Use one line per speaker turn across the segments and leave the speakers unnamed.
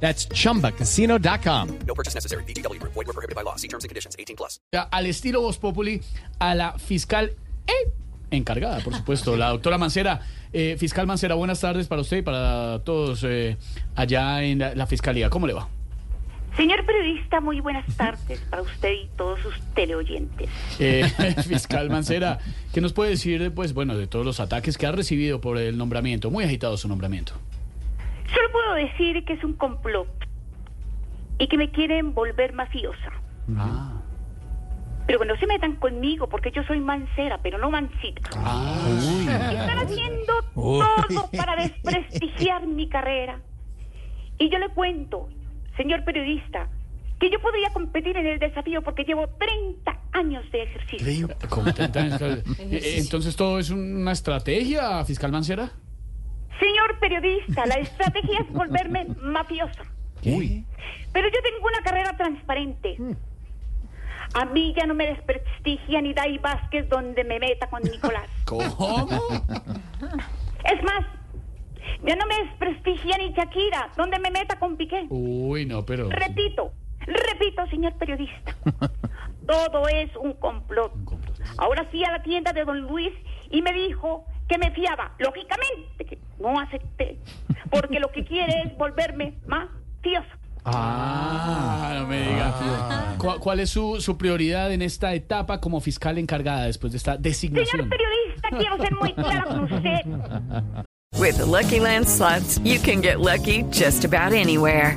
That's chumbacasino.com.
No purchase necessary. BGW. Void were prohibited by law. See terms and conditions. 18 plus.
Ya, al estilo Voz Populi, a la fiscal eh, encargada, por supuesto, la doctora Mancera. Eh, fiscal Mancera, buenas tardes para usted y para todos eh, allá en la, la fiscalía. ¿Cómo le va?
Señor periodista, muy buenas tardes para usted y todos sus teleoyentes.
Eh, fiscal Mancera, ¿qué nos puede decir, pues, bueno, de todos los ataques que ha recibido por el nombramiento? Muy agitado su nombramiento.
Solo puedo decir que es un complot y que me quieren volver mafiosa.
Ah.
Pero que no se metan conmigo porque yo soy mancera, pero no mancita. Están haciendo todo para desprestigiar mi carrera. Y yo le cuento, señor periodista, que yo podría competir en el desafío porque llevo 30 años de ejercicio.
¿Cómo te- te- eh, Entonces, ¿todo es una estrategia, fiscal Mancera?
Señor periodista, la estrategia es volverme mafiosa.
Uy.
Pero yo tengo una carrera transparente. A mí ya no me desprestigia ni Dai Vázquez donde me meta con Nicolás.
¿Cómo?
Es más, ya no me desprestigia ni Shakira donde me meta con Piqué.
Uy, no, pero...
Repito, repito, señor periodista. Todo es un complot. Ahora fui a la tienda de don Luis y me dijo que me fiaba. Lógicamente que no acepté, porque lo que quiere es volverme mafiosa.
Ah, no me diga. ¿Cu- ¿Cuál es su, su prioridad en esta etapa como fiscal encargada después de esta
Señor
designación?
periodista, quiero ser muy clara con usted.
With the Lucky Land slots, you can get lucky just about anywhere.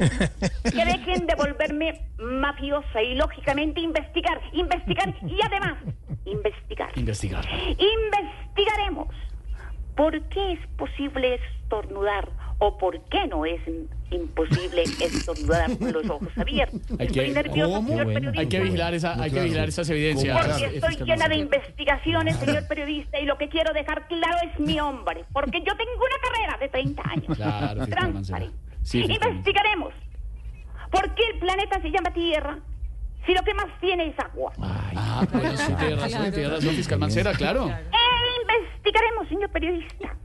Que dejen de volverme mafiosa y lógicamente investigar, investigar y además investigar.
Investigar.
Investigaremos por qué es posible estornudar o por qué no es imposible estornudar con los ojos abiertos.
Hay que-
Estoy nerviosa,
¿Cómo?
señor
Hay
periodista.
que vigilar, esa, hay que vigilar esas evidencias.
Porque estoy llena de investigaciones, señor periodista, y lo que quiero dejar claro es mi hombre, porque yo tengo una carrera de 30 años.
Claro.
Transparente.
Sí.
Investigaremos por qué el planeta se llama Tierra si lo que más tiene es agua.
Ah, bueno, sí, tiene razón, tiene razón, fiscal Mancera, claro.
E investigaremos, señor periodista,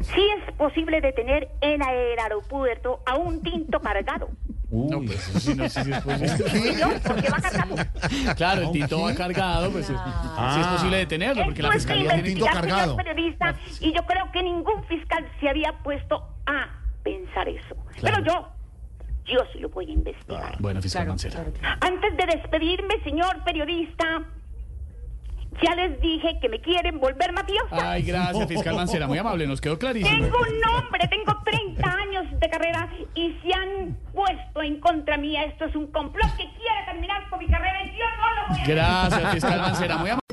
si es posible detener en el aeropuerto a un tinto cargado.
No, pues eso sí, no sé si es posible.
¿No? Porque va cargado.
Claro, el tinto va cargado, pues es- sí es posible detenerlo, porque la
Esto es que
fiscalía tiene
investigar, señor periodista, y yo creo que ningún fiscal se había puesto a pensar eso.
Claro.
Pero yo, yo sí lo voy a investigar.
Bueno, fiscal Mancera.
Antes de despedirme, señor periodista, ya les dije que me quieren volver mafiosa.
Ay, gracias, fiscal Mancera, muy amable, nos quedó clarísimo.
Tengo un nombre, tengo 30 años de carrera y se han puesto en contra mía. Esto es un complot que quiere terminar con mi carrera y yo no lo voy a hacer.
Gracias, fiscal Mancera, muy amable.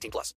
18 plus.